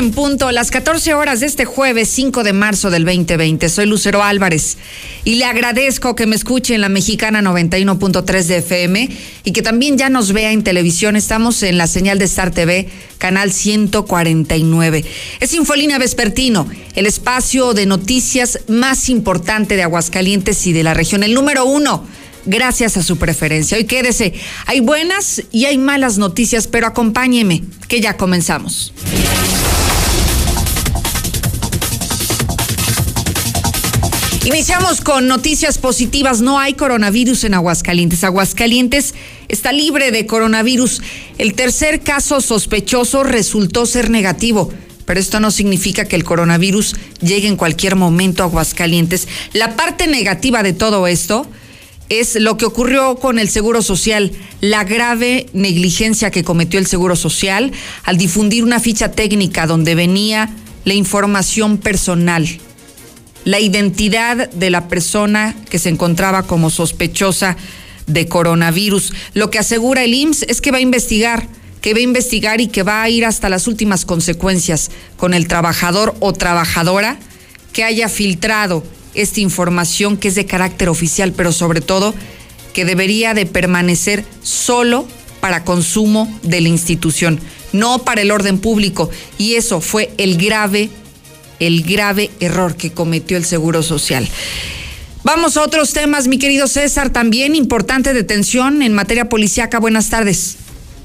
en punto, las 14 horas de este jueves 5 de marzo del 2020. Soy Lucero Álvarez y le agradezco que me escuche en la mexicana 91.3 de FM y que también ya nos vea en televisión. Estamos en la señal de Star TV, canal 149. Es Infolínea Vespertino, el espacio de noticias más importante de Aguascalientes y de la región, el número uno gracias a su preferencia. Hoy quédese, hay buenas y hay malas noticias, pero acompáñeme, que ya comenzamos. Iniciamos con noticias positivas. No hay coronavirus en Aguascalientes. Aguascalientes está libre de coronavirus. El tercer caso sospechoso resultó ser negativo. Pero esto no significa que el coronavirus llegue en cualquier momento a Aguascalientes. La parte negativa de todo esto es lo que ocurrió con el Seguro Social, la grave negligencia que cometió el Seguro Social al difundir una ficha técnica donde venía la información personal, la identidad de la persona que se encontraba como sospechosa de coronavirus. Lo que asegura el IMSS es que va a investigar, que va a investigar y que va a ir hasta las últimas consecuencias con el trabajador o trabajadora que haya filtrado esta información que es de carácter oficial, pero sobre todo que debería de permanecer solo para consumo de la institución, no para el orden público. Y eso fue el grave, el grave error que cometió el Seguro Social. Vamos a otros temas, mi querido César, también importante detención en materia policíaca. Buenas tardes.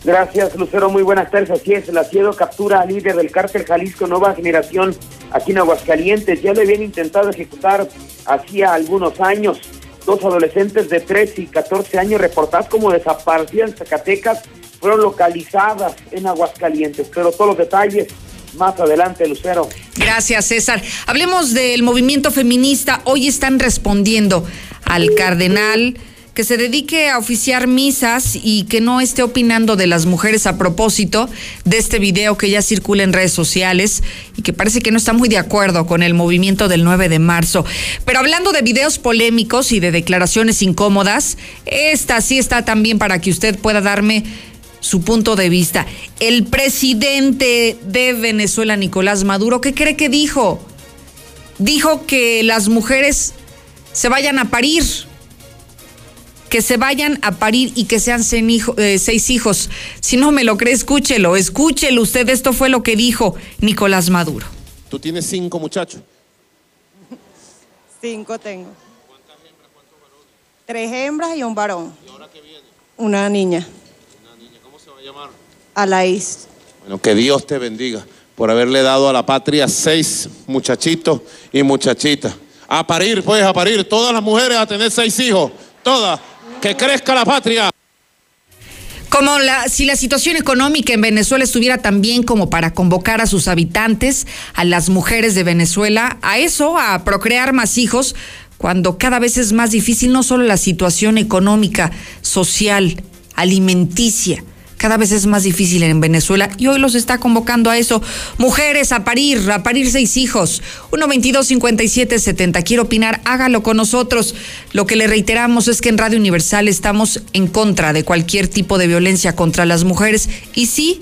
Gracias, Lucero. Muy buenas tardes. Así es, la CIEDO captura al líder del cártel Jalisco Nueva Generación aquí en Aguascalientes. Ya lo habían intentado ejecutar hacía algunos años. Dos adolescentes de 13 y 14 años reportadas como desaparecidas en Zacatecas fueron localizadas en Aguascalientes. Pero todos los detalles más adelante, Lucero. Gracias, César. Hablemos del movimiento feminista. Hoy están respondiendo al cardenal que se dedique a oficiar misas y que no esté opinando de las mujeres a propósito de este video que ya circula en redes sociales y que parece que no está muy de acuerdo con el movimiento del 9 de marzo. Pero hablando de videos polémicos y de declaraciones incómodas, esta sí está también para que usted pueda darme su punto de vista. El presidente de Venezuela, Nicolás Maduro, ¿qué cree que dijo? Dijo que las mujeres se vayan a parir que se vayan a parir y que sean eh, seis hijos. Si no me lo cree, escúchelo, escúchelo usted. Esto fue lo que dijo Nicolás Maduro. ¿Tú tienes cinco muchachos? Cinco tengo. ¿Cuántas hembras, cuántos varones? Tres hembras y un varón. ¿Y ahora qué viene? Una niña. Una niña, ¿cómo se va a llamar? Alaís. Bueno, que Dios te bendiga por haberle dado a la patria seis muchachitos y muchachitas. A parir, pues, a parir. Todas las mujeres a tener seis hijos. Todas que crezca la patria. Como la, si la situación económica en Venezuela estuviera tan bien como para convocar a sus habitantes, a las mujeres de Venezuela, a eso, a procrear más hijos, cuando cada vez es más difícil no solo la situación económica, social, alimenticia, cada vez es más difícil en Venezuela y hoy los está convocando a eso. Mujeres a parir, a parir seis hijos. 122-5770. Quiero opinar, hágalo con nosotros. Lo que le reiteramos es que en Radio Universal estamos en contra de cualquier tipo de violencia contra las mujeres. Y sí,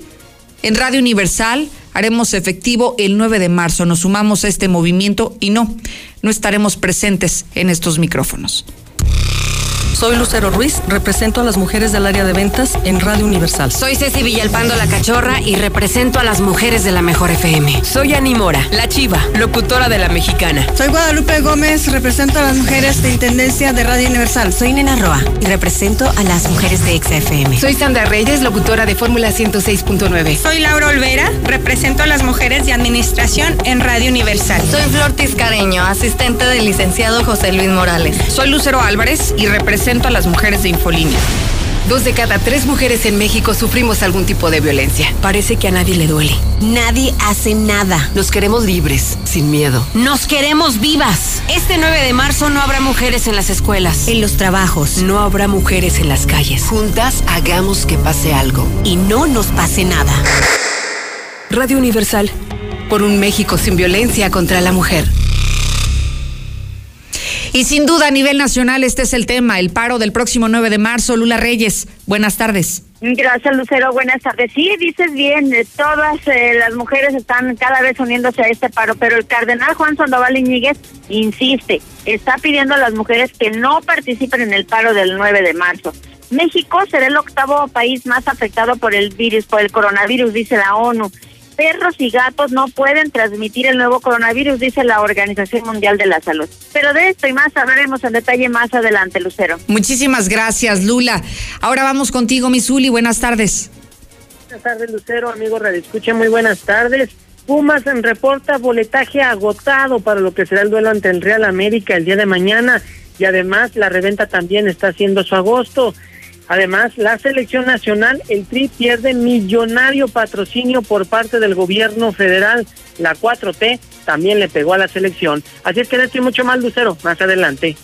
en Radio Universal haremos efectivo el 9 de marzo. Nos sumamos a este movimiento y no, no estaremos presentes en estos micrófonos. Soy Lucero Ruiz, represento a las mujeres del área de ventas en Radio Universal. Soy Ceci Villalpando La Cachorra y represento a las mujeres de la Mejor FM. Soy Ani Mora, la chiva, locutora de la Mexicana. Soy Guadalupe Gómez, represento a las mujeres de Intendencia de Radio Universal. Soy Nena Roa y represento a las mujeres de XFM. Soy Sandra Reyes, locutora de Fórmula 106.9. Soy Laura Olvera, represento a las mujeres de Administración en Radio Universal. Soy Flor Tiscareño, asistente del licenciado José Luis Morales. Soy Lucero Álvarez y represento a las mujeres de Infolínea. Dos de cada tres mujeres en México sufrimos algún tipo de violencia. Parece que a nadie le duele. Nadie hace nada. Nos queremos libres, sin miedo. Nos queremos vivas. Este 9 de marzo no habrá mujeres en las escuelas. En los trabajos. No habrá mujeres en las calles. Juntas hagamos que pase algo. Y no nos pase nada. Radio Universal. Por un México sin violencia contra la mujer. Y sin duda a nivel nacional este es el tema, el paro del próximo 9 de marzo. Lula Reyes, buenas tardes. Gracias, Lucero. Buenas tardes. Sí, dices bien, eh, todas eh, las mujeres están cada vez uniéndose a este paro, pero el cardenal Juan Sandoval Iñiguez insiste, está pidiendo a las mujeres que no participen en el paro del 9 de marzo. México será el octavo país más afectado por el virus, por el coronavirus, dice la ONU perros y gatos no pueden transmitir el nuevo coronavirus, dice la Organización Mundial de la Salud. Pero de esto y más hablaremos en detalle más adelante, Lucero. Muchísimas gracias, Lula. Ahora vamos contigo, Misuli. Buenas tardes. Buenas tardes, Lucero, amigo Radio Escucha, muy buenas tardes. Pumas en reporta boletaje agotado para lo que será el duelo ante el Real América el día de mañana y además la reventa también está haciendo su agosto. Además, la selección nacional, el TRI pierde millonario patrocinio por parte del gobierno federal. La 4T también le pegó a la selección. Así es que le estoy mucho más, Lucero, más adelante.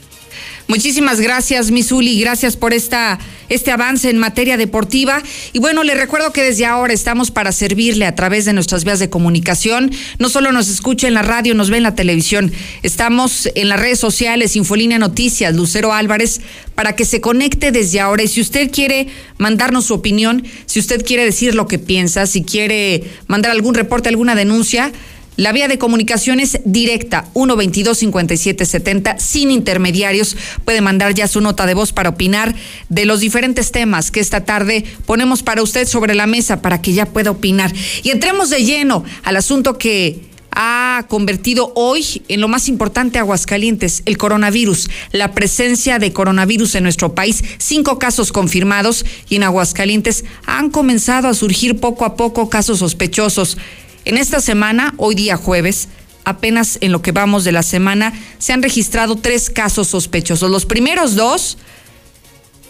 Muchísimas gracias, Misuli. Gracias por esta, este avance en materia deportiva. Y bueno, le recuerdo que desde ahora estamos para servirle a través de nuestras vías de comunicación. No solo nos escucha en la radio, nos ve en la televisión. Estamos en las redes sociales, Infolínea Noticias, Lucero Álvarez, para que se conecte desde ahora. Y si usted quiere mandarnos su opinión, si usted quiere decir lo que piensa, si quiere mandar algún reporte, alguna denuncia, la vía de comunicación es directa, 122-5770, sin intermediarios. Puede mandar ya su nota de voz para opinar de los diferentes temas que esta tarde ponemos para usted sobre la mesa para que ya pueda opinar. Y entremos de lleno al asunto que ha convertido hoy en lo más importante Aguascalientes, el coronavirus, la presencia de coronavirus en nuestro país, cinco casos confirmados y en Aguascalientes han comenzado a surgir poco a poco casos sospechosos. En esta semana, hoy día jueves, apenas en lo que vamos de la semana, se han registrado tres casos sospechosos. Los primeros dos,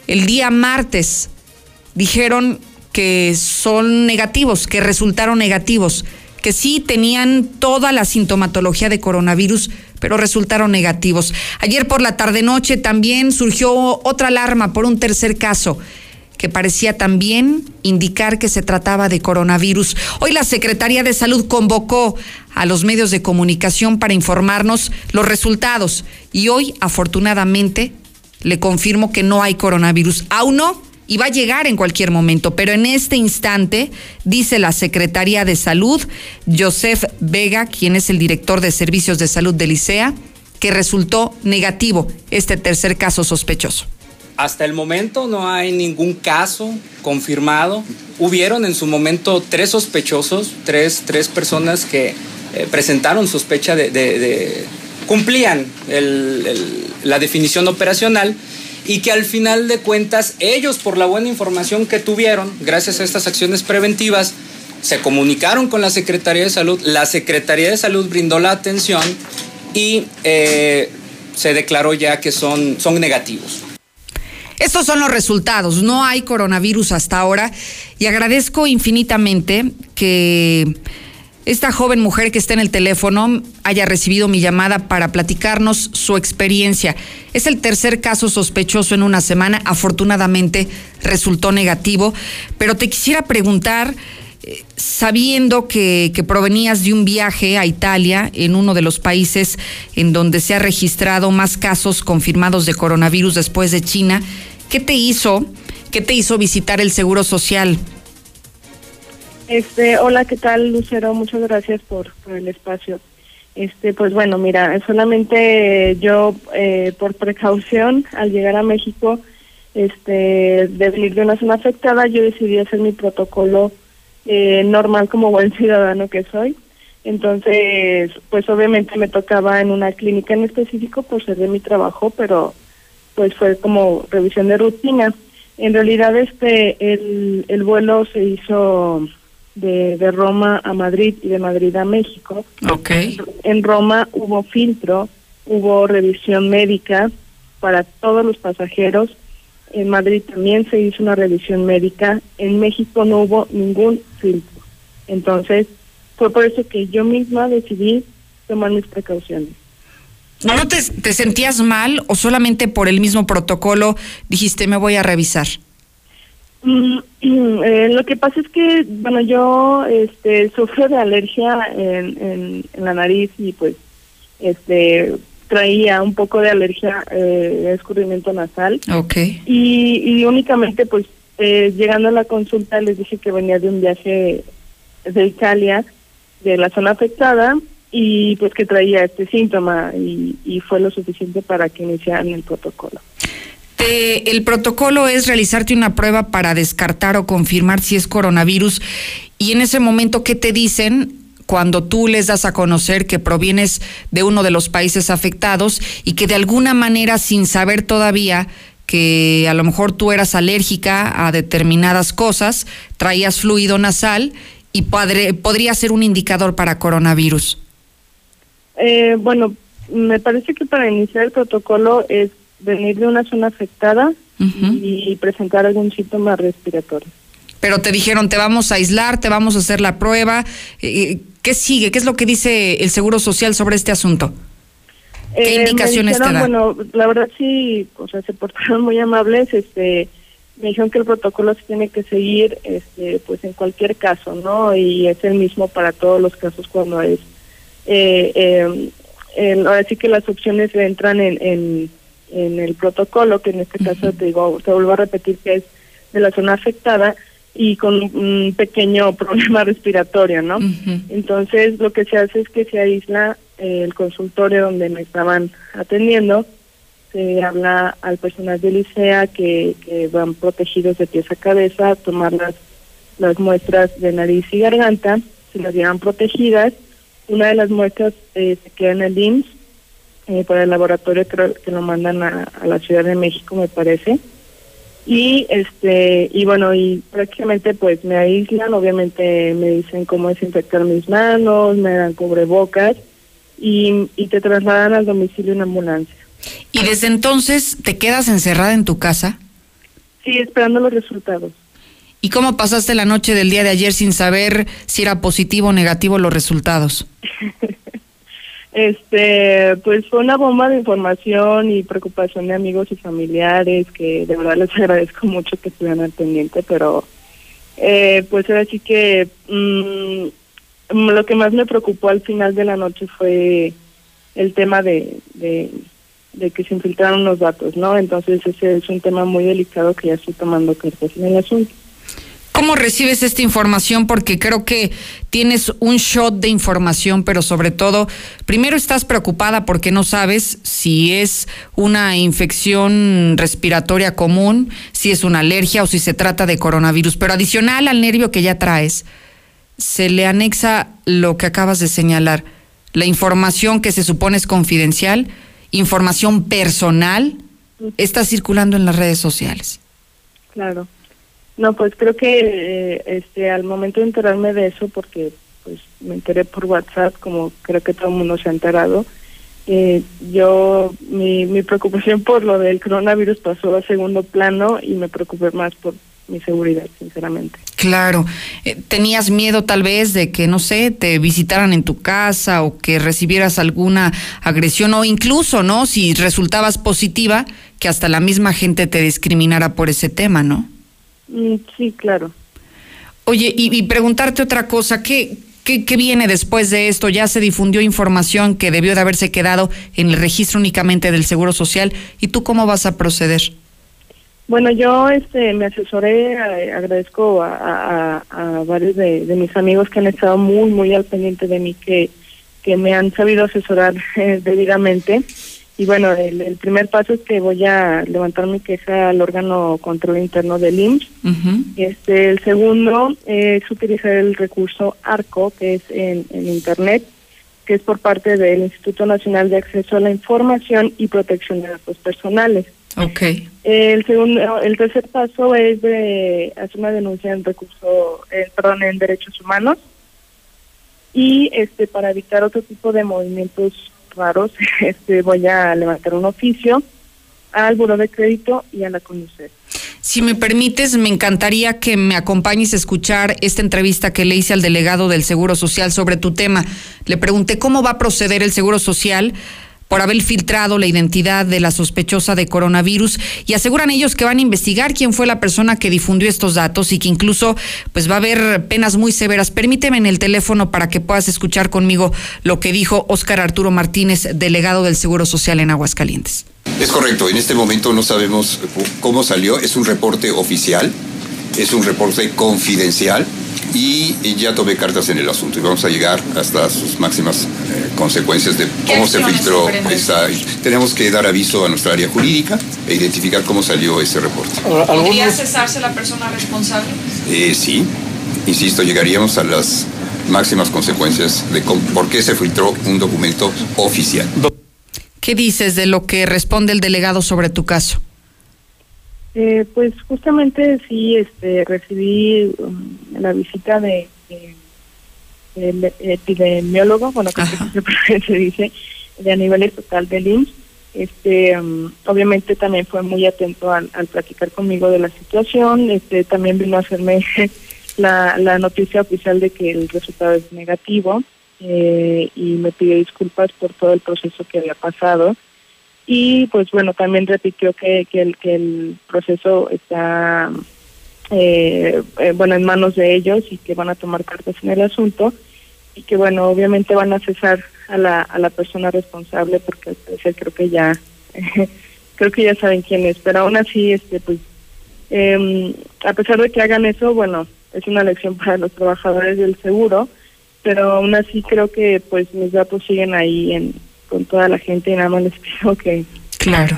el día martes, dijeron que son negativos, que resultaron negativos, que sí tenían toda la sintomatología de coronavirus, pero resultaron negativos. Ayer por la tarde-noche también surgió otra alarma por un tercer caso que parecía también indicar que se trataba de coronavirus. Hoy la Secretaría de Salud convocó a los medios de comunicación para informarnos los resultados y hoy afortunadamente le confirmo que no hay coronavirus. Aún no, y va a llegar en cualquier momento, pero en este instante, dice la Secretaría de Salud, Joseph Vega, quien es el director de Servicios de Salud de Licea, que resultó negativo este tercer caso sospechoso. Hasta el momento no hay ningún caso confirmado. Hubieron en su momento tres sospechosos, tres, tres personas que eh, presentaron sospecha de, cumplían la definición operacional y que al final de cuentas ellos por la buena información que tuvieron, gracias a estas acciones preventivas, se comunicaron con la Secretaría de Salud, la Secretaría de Salud brindó la atención y eh, se declaró ya que son, son negativos. Estos son los resultados. No hay coronavirus hasta ahora y agradezco infinitamente que esta joven mujer que está en el teléfono haya recibido mi llamada para platicarnos su experiencia. Es el tercer caso sospechoso en una semana. Afortunadamente resultó negativo, pero te quisiera preguntar eh, sabiendo que, que, provenías de un viaje a Italia, en uno de los países en donde se ha registrado más casos confirmados de coronavirus después de China, ¿Qué te hizo? ¿Qué te hizo visitar el Seguro Social? Este, hola, ¿qué tal, Lucero? Muchas gracias por, el espacio. Este, pues bueno, mira, solamente yo eh, por precaución al llegar a México, este, de venir de una zona afectada, yo decidí hacer mi protocolo eh, normal como buen ciudadano que soy. Entonces, pues obviamente me tocaba en una clínica en específico por ser de mi trabajo, pero pues fue como revisión de rutina. En realidad este el, el vuelo se hizo de, de Roma a Madrid y de Madrid a México. Okay. En Roma hubo filtro, hubo revisión médica para todos los pasajeros. En Madrid también se hizo una revisión médica. En México no hubo ningún filtro. Entonces, fue por eso que yo misma decidí tomar mis precauciones. ¿No te, sentías mal o solamente por el mismo protocolo dijiste me voy a revisar? Mm, eh, lo que pasa es que, bueno, yo este, sufro de alergia en, en, la nariz y pues este traía un poco de alergia eh, de escurrimiento nasal. Ok. Y, y únicamente pues eh, llegando a la consulta les dije que venía de un viaje de Italia, de la zona afectada, y pues que traía este síntoma y, fue lo suficiente para que iniciaran el protocolo. el protocolo es realizarte una prueba para descartar o confirmar si es coronavirus y en ese momento, ¿qué te dicen? cuando tú les das a conocer que provienes de uno de los países afectados y que de alguna manera, sin saber todavía que a lo mejor tú eras alérgica a determinadas cosas, traías fluido nasal y podría ser un indicador para coronavirus. Eh, bueno, me parece que para iniciar el protocolo es venir de una zona afectada y presentar algún síntoma respiratorio. Pero te dijeron, te vamos a aislar, te vamos a hacer la prueba. Eh, ¿Qué sigue? ¿Qué es lo que dice el Seguro Social sobre este asunto? ¿Qué eh, indicaciones te dan? Bueno, la verdad sí, o sea, se portaron muy amables. Este, me dijeron que el protocolo se tiene que seguir, este, pues en cualquier caso, ¿no? Y es el mismo para todos los casos cuando es eh, eh, ahora sí que las opciones entran en, en, en el protocolo, que en este caso te digo, te vuelvo a repetir que es de la zona afectada y con un pequeño problema respiratorio, ¿no? Entonces lo que se hace es que se aísla el consultorio donde me estaban atendiendo, se habla al personal de licea que, que van protegidos de pies a cabeza, tomar las, las muestras de nariz y garganta, se las llevan protegidas una de las muestras eh, se queda en el IMSS, eh, para el laboratorio creo que lo mandan a, la Ciudad de México, me parece. Y este y bueno, y prácticamente pues me aíslan, obviamente me dicen cómo desinfectar mis manos, me dan cubrebocas y, y te trasladan al domicilio en ambulancia. ¿Y desde entonces te quedas encerrada en tu casa? Sí, esperando los resultados. ¿Y cómo pasaste la noche del día de ayer sin saber si era positivo o negativo los resultados? este, pues fue una bomba de información y preocupación de amigos y familiares que de verdad les agradezco mucho que estuvieran al pendiente, pero eh, pues ahora sí que mm, lo que más me preocupó al final de la noche fue el tema de, de, de que se infiltraron los datos, ¿no? Entonces ese es un tema muy delicado que ya estoy tomando cartas en el asunto. ¿Cómo recibes esta información? Porque creo que tienes un shot de información, pero sobre todo, primero estás preocupada porque no sabes si es una infección respiratoria común, si es una alergia o si se trata de coronavirus. Pero adicional al nervio que ya traes, se le anexa lo que acabas de señalar, la información que se supone es confidencial, información personal, está circulando en las redes sociales. Claro. No, pues creo que eh, este al momento de enterarme de eso, porque pues me enteré por WhatsApp, como creo que todo el mundo se ha enterado, eh, yo mi, mi preocupación por lo del coronavirus pasó a segundo plano y me preocupé más por mi seguridad, sinceramente. Claro. Eh, ¿Tenías miedo tal vez de que, no sé, te visitaran en tu casa o que recibieras alguna agresión o incluso, ¿no? Si resultabas positiva, que hasta la misma gente te discriminara por ese tema, ¿no? Mm, sí, claro. Oye, y, preguntarte otra cosa, ¿qué, ¿qué, qué, viene después de esto? Ya se difundió información que debió de haberse quedado en el registro únicamente del Seguro Social. ¿Y tú cómo vas a proceder? Bueno, yo este, me asesoré, eh, agradezco a, varios de, mis amigos que han estado muy, muy al pendiente de mí, que, que me han sabido asesorar eh, debidamente. Y bueno, el, primer paso es que voy a levantar mi queja al órgano control interno del IMSS. este, el segundo es utilizar el recurso ARCO, que es en, Internet, que es por parte del Instituto Nacional de Acceso a la Información y Protección de Datos Personales. Okay. El segundo, el tercer paso es de hacer una denuncia en recurso, eh, perdón, en derechos humanos y este para evitar otro tipo de movimientos raros, este, voy a levantar un oficio al Buró de Crédito y a la CONUCET. Si me permites, me encantaría que me acompañes a escuchar esta entrevista que le hice al delegado del Seguro Social sobre tu tema. Le pregunté cómo va a proceder el Seguro Social por haber filtrado la identidad de la sospechosa de coronavirus y aseguran ellos que van a investigar quién fue la persona que difundió estos datos y que incluso pues va a haber penas muy severas. Permíteme en el teléfono para que puedas escuchar conmigo lo que dijo Óscar Arturo Martínez, delegado del Seguro Social en Aguascalientes. Es correcto, en este momento no sabemos cómo salió, es un reporte oficial Es un reporte confidencial y, ya tomé cartas en el asunto y vamos a llegar hasta sus máximas eh, consecuencias de cómo se filtró esa. Tenemos que dar aviso a nuestra área jurídica e identificar cómo salió ese reporte. ¿Podría cesarse la persona responsable? Eh, sí, insisto, llegaríamos a las máximas consecuencias de por qué se filtró un documento oficial. ¿Qué dices de lo que responde el delegado sobre tu caso? Eh, pues justamente sí, este, recibí um, la visita de, de, epidemiólogo, bueno, que se dice, de a nivel estatal del IMSS. Este, um, obviamente también fue muy atento al, al, platicar conmigo de la situación. Este, también vino a hacerme la, la noticia oficial de que el resultado es negativo eh, y me pidió disculpas por todo el proceso que había pasado y pues bueno también repitió que, que, el, que el proceso está eh, eh, bueno en manos de ellos y que van a tomar cartas en el asunto y que bueno obviamente van a cesar a la, a la persona responsable porque creo que ya creo que ya saben quién es pero aún así este pues eh, a pesar de que hagan eso bueno es una lección para los trabajadores del seguro pero aún así creo que pues mis datos siguen ahí en, con toda la gente nada más les pido que claro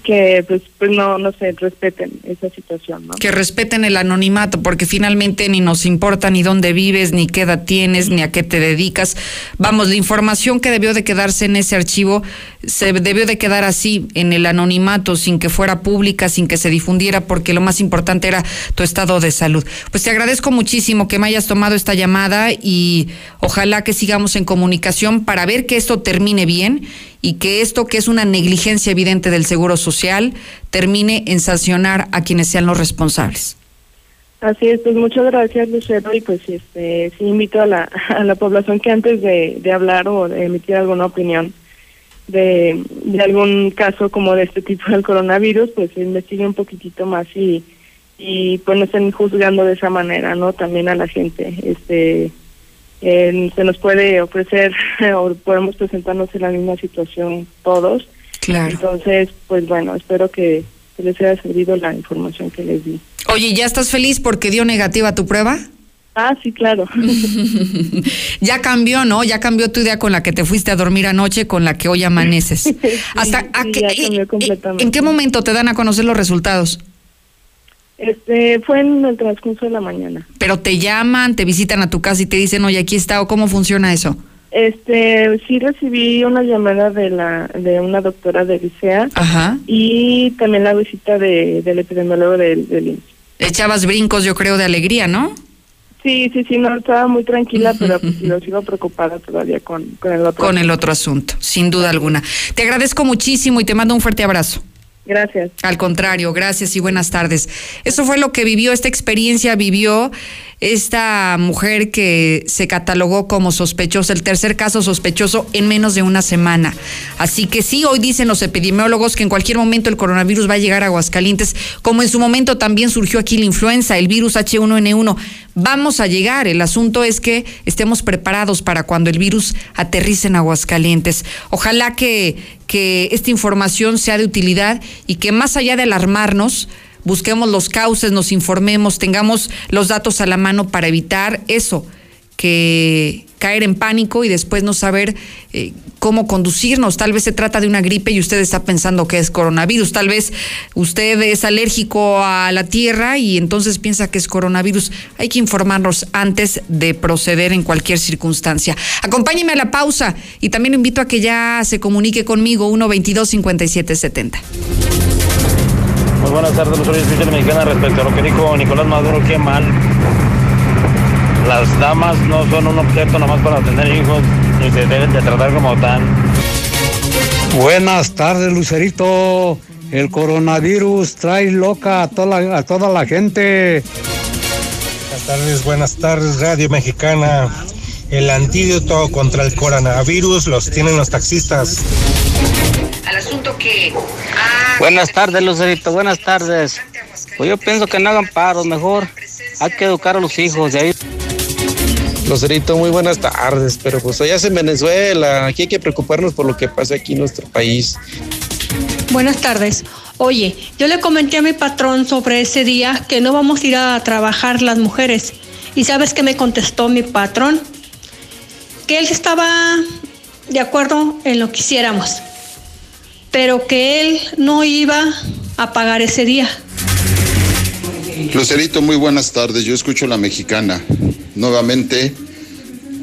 que pues, pues no no se respeten esa situación ¿no? que respeten el anonimato porque finalmente ni nos importa ni dónde vives ni qué edad tienes ni a qué te dedicas vamos la información que debió de quedarse en ese archivo se debió de quedar así en el anonimato sin que fuera pública sin que se difundiera porque lo más importante era tu estado de salud pues te agradezco muchísimo que me hayas tomado esta llamada y ojalá que sigamos en comunicación para ver que esto termine bien y que esto, que es una negligencia evidente del Seguro Social, termine en sancionar a quienes sean los responsables. Así es, pues muchas gracias Lucero y pues este, sí invito a la, a la población que antes de, de hablar o de emitir alguna opinión de, de algún caso como de este tipo del coronavirus, pues investigue un poquitito más y, y pues no estén juzgando de esa manera, ¿no? También a la gente, este se nos puede ofrecer o podemos presentarnos en la misma situación todos. Claro. Entonces, pues bueno, espero que, les haya servido la información que les di. Oye, ¿ya estás feliz porque dio negativa tu prueba? Ah, sí, claro. ya cambió, ¿no? Ya cambió tu idea con la que te fuiste a dormir anoche, con la que hoy amaneces. Hasta ¿En qué momento te dan a conocer los resultados? Este, fue en el transcurso de la mañana. Pero te llaman, te visitan a tu casa y te dicen, oye, aquí está, o cómo funciona eso. Este, sí recibí una llamada de la de una doctora de Licea Ajá. y también la visita de, del epidemiólogo del, del Echabas brincos, yo creo, de alegría, ¿no? Sí, sí, sí, no, estaba muy tranquila, pero pues lo sigo preocupada todavía con, con el otro Con el otro asunto, sin duda alguna. Te agradezco muchísimo y te mando un fuerte abrazo. Gracias. Al contrario, gracias y buenas tardes. Eso fue lo que vivió, esta experiencia vivió esta mujer que se catalogó como sospechosa, el tercer caso sospechoso en menos de una semana. Así que sí, hoy dicen los epidemiólogos que en cualquier momento el coronavirus va a llegar a Aguascalientes, como en su momento también surgió aquí la influenza, el virus H1N1. Vamos a llegar, el asunto es que estemos preparados para cuando el virus aterrice en Aguascalientes. Ojalá que, que esta información sea de utilidad y que más allá de alarmarnos, busquemos los cauces, nos informemos, tengamos los datos a la mano para evitar eso, que caer en pánico y después no saber eh, cómo conducirnos. Tal vez se trata de una gripe y usted está pensando que es coronavirus. Tal vez usted es alérgico a la tierra y entonces piensa que es coronavirus. Hay que informarnos antes de proceder en cualquier circunstancia. Acompáñeme a la pausa y también invito a que ya se comunique conmigo 122 5770 buenas tardes, los oficiales mexicana respecto a lo que dijo Nicolás Maduro, qué mal. Las damas no son un objeto nomás para tener hijos, ni se deben de tratar como tal. Buenas tardes, Lucerito. El coronavirus trae loca a toda la, a toda la gente. Buenas tardes, buenas tardes, Radio Mexicana. El antídoto contra el coronavirus los tienen los taxistas. Al asunto que Buenas tardes, Lucerito, buenas tardes. Pues yo pienso que no hagan paros, mejor hay que educar a los hijos de ahí. Lucerito, muy buenas tardes, pero pues allá es en Venezuela, aquí hay que preocuparnos por lo que pasa aquí en nuestro país. Buenas tardes. Oye, yo le comenté a mi patrón sobre ese día que no vamos a ir a trabajar las mujeres. ¿Y sabes qué me contestó mi patrón? Que él estaba de acuerdo en lo que hiciéramos, pero que él no iba a pagar ese día. Lucerito, muy buenas tardes. Yo escucho la mexicana. Nuevamente,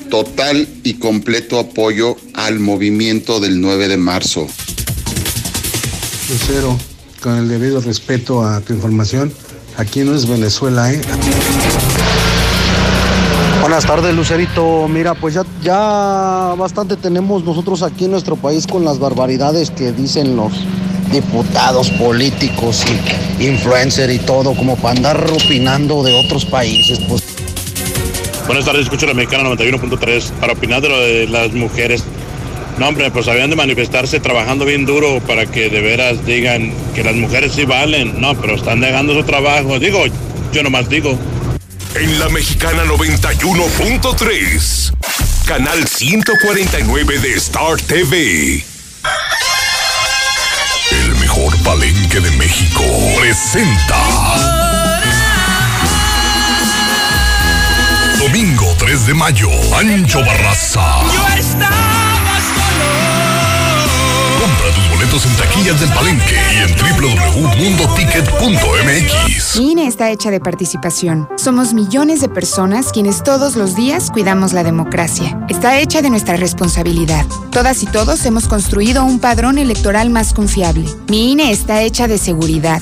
total y completo apoyo al movimiento del 9 de marzo. Lucero, con el debido respeto a tu información, aquí no es Venezuela, ¿eh? Buenas tardes, Lucerito. Mira, pues ya, ya bastante tenemos nosotros aquí en nuestro país con las barbaridades que dicen los diputados, políticos y influencers y todo, como para andar opinando de otros países. Pues. Buenas tardes, escucho la mexicana 91.3 para opinar de lo de las mujeres. No, hombre, pues habían de manifestarse trabajando bien duro para que de veras digan que las mujeres sí valen. No, pero están negando su trabajo. Digo, yo nomás digo. En la mexicana 91.3, canal 149 de Star TV. El mejor palenque de México presenta. Domingo 3 de mayo, Ancho Barraza. Tus boletos en taquillas del Palenque y en www.mundoticket.mx. Mi INE está hecha de participación. Somos millones de personas quienes todos los días cuidamos la democracia. Está hecha de nuestra responsabilidad. Todas y todos hemos construido un padrón electoral más confiable. Mi INE está hecha de seguridad.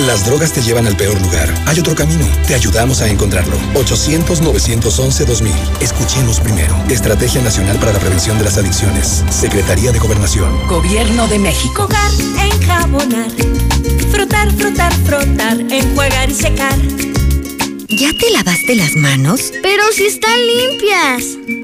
Las drogas te llevan al peor lugar. Hay otro camino. Te ayudamos a encontrarlo. 800-911-2000. Escuchemos primero. Estrategia Nacional para la Prevención de las Adicciones. Secretaría de Gobernación. Gobierno de México. Jugar, enjabonar. Frotar, frotar, frotar. Enjuagar y secar. ¿Ya te lavaste las manos? Pero si están limpias.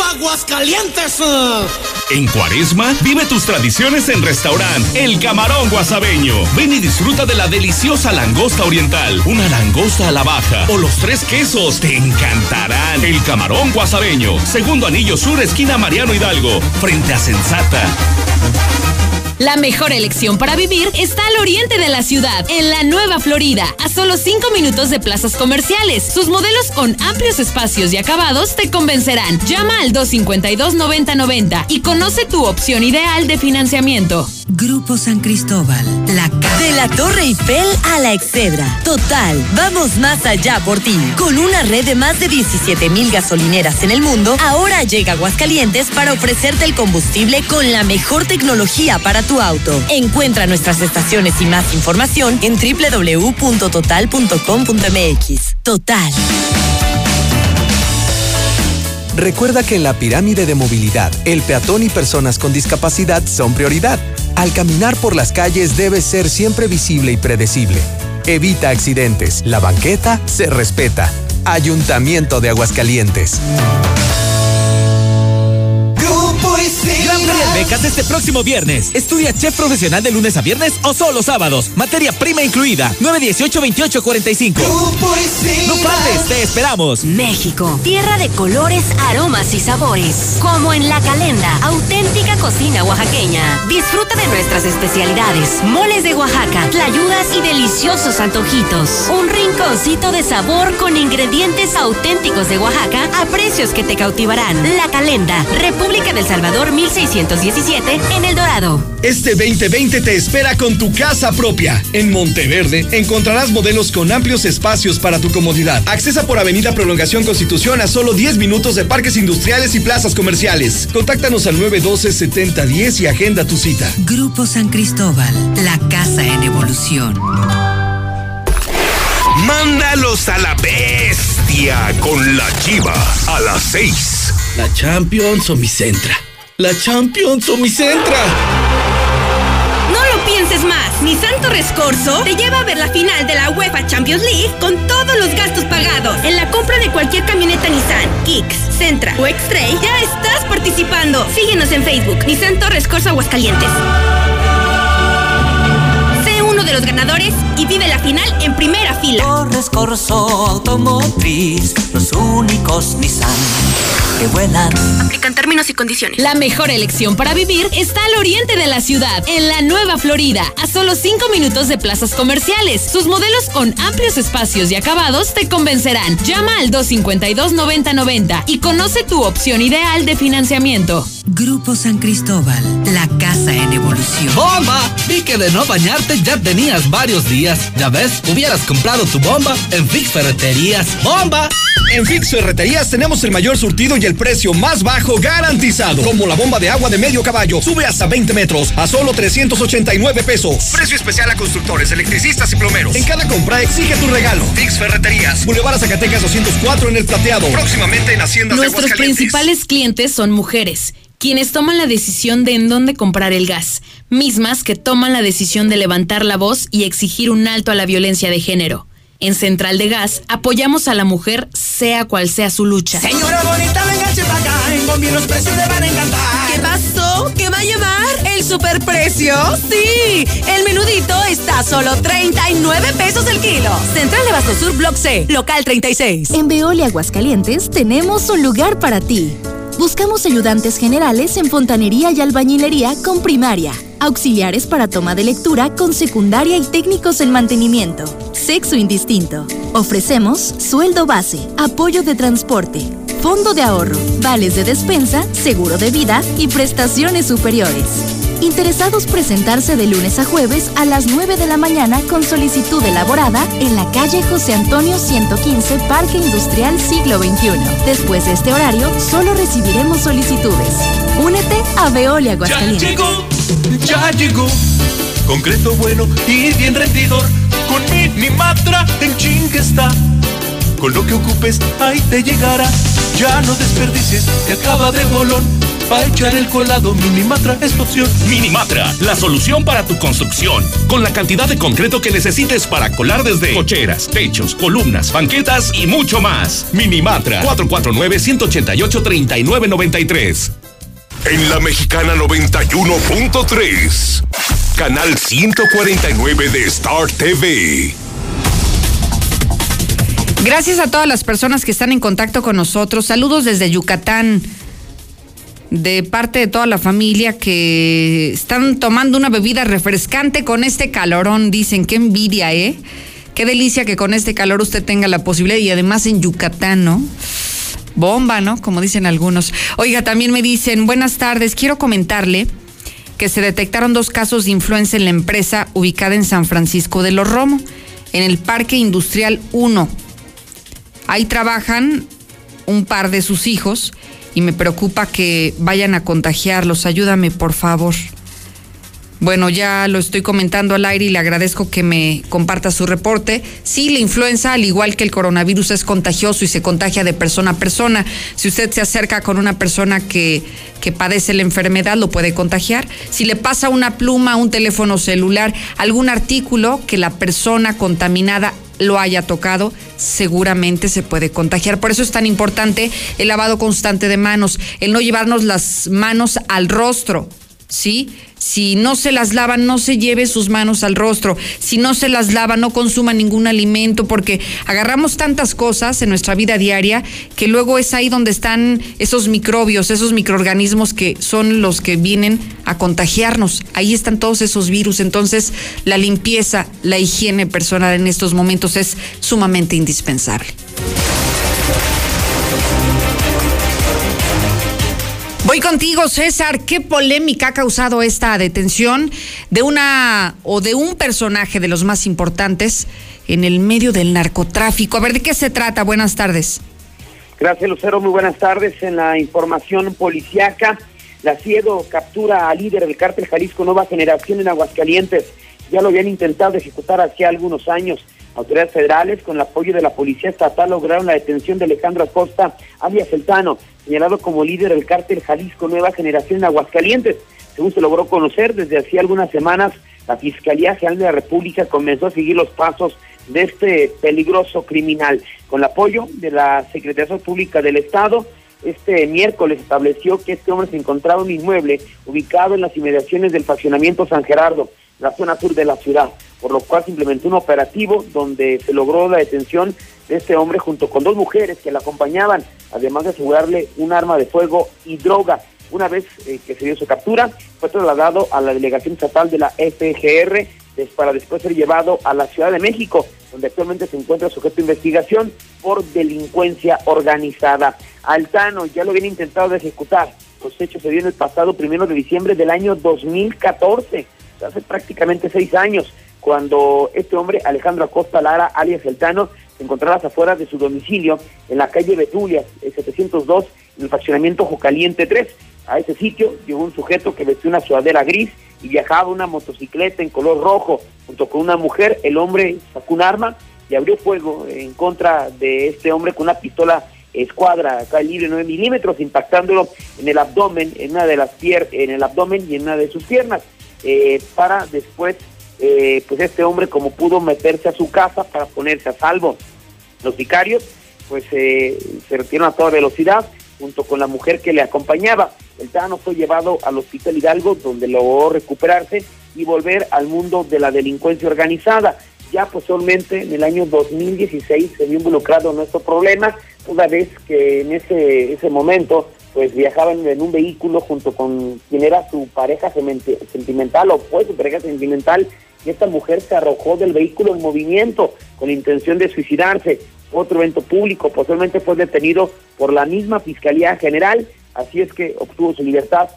Aguascalientes. En Cuaresma, vive tus tradiciones en restaurante El Camarón Guasabeño. Ven y disfruta de la deliciosa langosta oriental, una langosta a la baja o los tres quesos. Te encantarán. El Camarón Guasabeño, segundo anillo sur, esquina Mariano Hidalgo, frente a Sensata. La mejor elección para vivir está al oriente de la ciudad, en la Nueva Florida, a solo 5 minutos de plazas comerciales. Sus modelos con amplios espacios y acabados te convencerán. Llama al 252-9090 y conoce tu opción ideal de financiamiento. Grupo San Cristóbal, la casa. De la Torre Eiffel a la Excedra. Total, vamos más allá por ti. Con una red de más de 17 mil gasolineras en el mundo, ahora llega Aguascalientes para ofrecerte el combustible con la mejor tecnología para tu auto. Encuentra nuestras estaciones y más información en www.total.com.mx. Total. Recuerda que en la pirámide de movilidad, el peatón y personas con discapacidad son prioridad. Al caminar por las calles debe ser siempre visible y predecible. Evita accidentes. La banqueta se respeta. Ayuntamiento de Aguascalientes. Becas este próximo viernes. Estudia chef profesional de lunes a viernes o solo sábados. Materia prima incluida. 918-2845. No faltes, te esperamos. México, tierra de colores, aromas y sabores. Como en La Calenda, auténtica cocina oaxaqueña. Disfruta de nuestras especialidades. Moles de Oaxaca, tlayudas y deliciosos antojitos. Un rinconcito de sabor con ingredientes auténticos de Oaxaca a precios que te cautivarán. La Calenda, República del Salvador 1617 en El Dorado. Este 2020 te espera con tu casa propia. En Monteverde encontrarás modelos con amplios espacios para tu comodidad. Accesa por Avenida Prolongación Constitución a solo 10 minutos de parques industriales y plazas comerciales. Contáctanos al 912-7010 y agenda tu cita. Grupo San Cristóbal, la casa en evolución. Mándalos a la bestia con la chiva a las 6. La Champions o mi Centra. La Champions o mi Centra. No lo pienses más. Nissan Torres Corso te lleva a ver la final de la UEFA Champions League con todos los gastos pagados. En la compra de cualquier camioneta Nissan, Kicks, Centra o X-Trail, ya estás participando. Síguenos en Facebook, Nissan Torres Corso Aguascalientes. Sé uno de los ganadores y vive la final en primera fila. Torres Corso Automotriz, los únicos Nissan que vuelan. Aplican términos y condiciones. La mejor elección para vivir está al oriente de la ciudad, en la Nueva Florida, a solo 5 minutos de plazas comerciales. Sus modelos con amplios espacios y acabados te convencerán. Llama al 252-9090 y conoce tu opción ideal de financiamiento. Grupo San Cristóbal, la casa en evolución. ¡Bomba! Vi que de no bañarte ya tenías varios días. Ya ves, hubieras comprado tu bomba en Fix Ferreterías. ¡Bomba! En Fix Ferreterías tenemos el mayor surtido y el precio más bajo garantizado. Como la bomba de agua de medio caballo. Sube hasta 20 metros a solo 389 pesos. Precio especial a constructores, electricistas y plomeros. En cada compra exige tu regalo. Fix Ferreterías. Boulevard Zacatecas 204 en el Plateado. Próximamente en Haciendas Nuestros de principales clientes son mujeres, quienes toman la decisión de en dónde comprar el gas, mismas que toman la decisión de levantar la voz y exigir un alto a la violencia de género. En Central de Gas apoyamos a la mujer sea cual sea su lucha. Señora bonita, venga acá. Los precios le van a encantar. ¿Qué pasó? ¿Qué va a llevar? ¿El superprecio? Sí. El menudito está a solo 39 pesos el kilo. Central de Basto Sur, Block C, local 36. En Veolia Aguascalientes tenemos un lugar para ti. Buscamos ayudantes generales en fontanería y albañilería con primaria, auxiliares para toma de lectura con secundaria y técnicos en mantenimiento, sexo indistinto. Ofrecemos sueldo base, apoyo de transporte, fondo de ahorro, vales de despensa, seguro de vida y prestaciones superiores. Interesados presentarse de lunes a jueves a las 9 de la mañana con solicitud elaborada en la calle José Antonio 115, Parque Industrial Siglo XXI. Después de este horario, solo recibiremos solicitudes. Únete a Veolia Ya Aguascalientes. llegó, ya llegó. Concreto bueno y bien rendidor. Con Minimatra el ching está. Con lo que ocupes, ahí te llegará. Ya no desperdicies, te acaba de bolón. Para echar el colado, Minimatra es tu opción. Minimatra, la solución para tu construcción. Con la cantidad de concreto que necesites para colar desde cocheras, techos, columnas, banquetas y mucho más. Minimatra, 449-188-3993. En la mexicana 91.3. Canal 149 de Star TV. Gracias a todas las personas que están en contacto con nosotros. Saludos desde Yucatán. De parte de toda la familia que están tomando una bebida refrescante con este calorón. Dicen, qué envidia, ¿eh? Qué delicia que con este calor usted tenga la posibilidad y además en Yucatán, ¿no? Bomba, ¿no? Como dicen algunos. Oiga, también me dicen, buenas tardes, quiero comentarle que se detectaron dos casos de influenza en la empresa ubicada en San Francisco de los Romo, en el Parque Industrial 1. Ahí trabajan un par de sus hijos y me preocupa que vayan a contagiarlos. Ayúdame, por favor. Bueno, ya lo estoy comentando al aire y le agradezco que me comparta su reporte. Sí, la influenza, al igual que el coronavirus, es contagioso y se contagia de persona a persona. Si usted se acerca con una persona que, que padece la enfermedad, lo puede contagiar. Si le pasa una pluma, un teléfono celular, algún artículo que la persona contaminada lo haya tocado, seguramente se puede contagiar. Por eso es tan importante el lavado constante de manos, el no llevarnos las manos al rostro, ¿sí? Si no se las lava, no se lleve sus manos al rostro. Si no se las lava, no consuma ningún alimento, porque agarramos tantas cosas en nuestra vida diaria que luego es ahí donde están esos microbios, esos microorganismos que son los que vienen a contagiarnos. Ahí están todos esos virus. Entonces, la limpieza, la higiene personal en estos momentos es sumamente indispensable. Voy contigo, César. ¿Qué polémica ha causado esta detención de una o de un personaje de los más importantes en el medio del narcotráfico? A ver, ¿de qué se trata? Buenas tardes. Gracias, Lucero. Muy buenas tardes. En la información policiaca, la CIEDO captura al líder del cártel Jalisco Nueva Generación en Aguascalientes. Ya lo habían intentado ejecutar hace algunos años. Autoridades federales, con el apoyo de la Policía Estatal, lograron la detención de Alejandro Acosta, alias Celtano, señalado como líder del cártel Jalisco Nueva Generación en Aguascalientes. Según se logró conocer, desde hacía algunas semanas, la Fiscalía General de la República comenzó a seguir los pasos de este peligroso criminal. Con el apoyo de la Secretaría Pública del Estado, este miércoles estableció que este hombre se encontraba en un inmueble ubicado en las inmediaciones del faccionamiento San Gerardo, la zona sur de la ciudad por lo cual se implementó un operativo donde se logró la detención de este hombre junto con dos mujeres que la acompañaban, además de asegurarle un arma de fuego y droga. Una vez eh, que se dio su captura, fue trasladado a la delegación estatal de la FGR para después ser llevado a la Ciudad de México, donde actualmente se encuentra sujeto de investigación por delincuencia organizada. Altano ya lo habían intentado ejecutar. Los hechos se dieron el pasado primero de diciembre del año 2014, hace prácticamente seis años cuando este hombre, Alejandro Acosta Lara, alias Celtano, se encontraba a las afueras de su domicilio en la calle Betulia, el 702, en el faccionamiento Jocaliente 3. A ese sitio llegó un sujeto que vestía una sudadera gris y viajaba una motocicleta en color rojo junto con una mujer. El hombre sacó un arma y abrió fuego en contra de este hombre con una pistola escuadra calibre 9 milímetros, impactándolo en el abdomen, en una de las pier en el abdomen y en una de sus piernas, eh, para después eh, pues este hombre como pudo meterse a su casa para ponerse a salvo. Los sicarios pues eh, se retiraron a toda velocidad junto con la mujer que le acompañaba. El Tano fue llevado al Hospital Hidalgo donde logró recuperarse y volver al mundo de la delincuencia organizada. Ya posteriormente en el año 2016 se vio involucrado en nuestro problema, toda vez que en ese, ese momento pues viajaban en un vehículo junto con quien era su pareja sentimental o fue su pareja sentimental y esta mujer se arrojó del vehículo en movimiento con intención de suicidarse. Otro evento público posiblemente fue detenido por la misma Fiscalía General, así es que obtuvo su libertad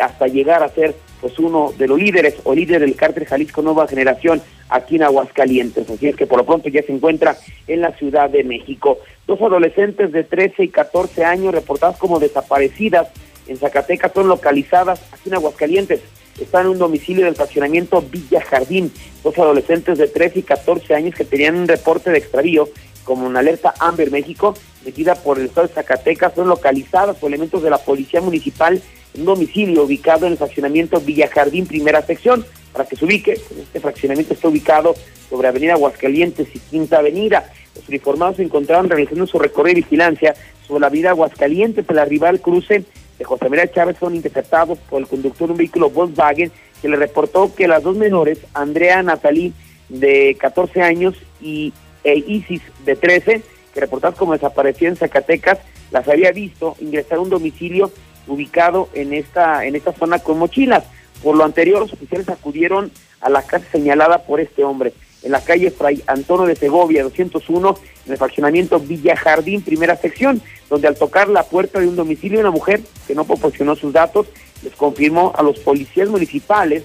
hasta llegar a ser pues uno de los líderes o líder del cártel Jalisco Nueva Generación aquí en Aguascalientes. Así es que por lo pronto ya se encuentra en la Ciudad de México. Dos adolescentes de 13 y 14 años reportadas como desaparecidas en Zacatecas son localizadas aquí en Aguascalientes están en un domicilio del estacionamiento Villa Jardín. Dos adolescentes de 13 y 14 años que tenían un reporte de extravío como una alerta Amber México, metida por el estado de Zacatecas, son localizadas por elementos de la Policía Municipal en un domicilio ubicado en el fraccionamiento Villa Jardín, primera sección. Para que se ubique, este fraccionamiento está ubicado sobre Avenida Aguascalientes y Quinta Avenida. Los uniformados se encontraron realizando su recorrido y vigilancia sobre la avenida Aguascalientes para arribar al cruce de José María Chávez fueron interceptados por el conductor de un vehículo Volkswagen que le reportó que las dos menores, Andrea Natalí de 14 años y e Isis de 13, que reportadas como desaparecidas en Zacatecas, las había visto ingresar a un domicilio ubicado en esta, en esta zona con mochilas. Por lo anterior, los oficiales acudieron a la casa señalada por este hombre, en la calle Fray Antonio de Segovia, 201, en el fraccionamiento Villa Jardín, primera sección, donde al tocar la puerta de un domicilio, una mujer que no proporcionó sus datos, les confirmó a los policías municipales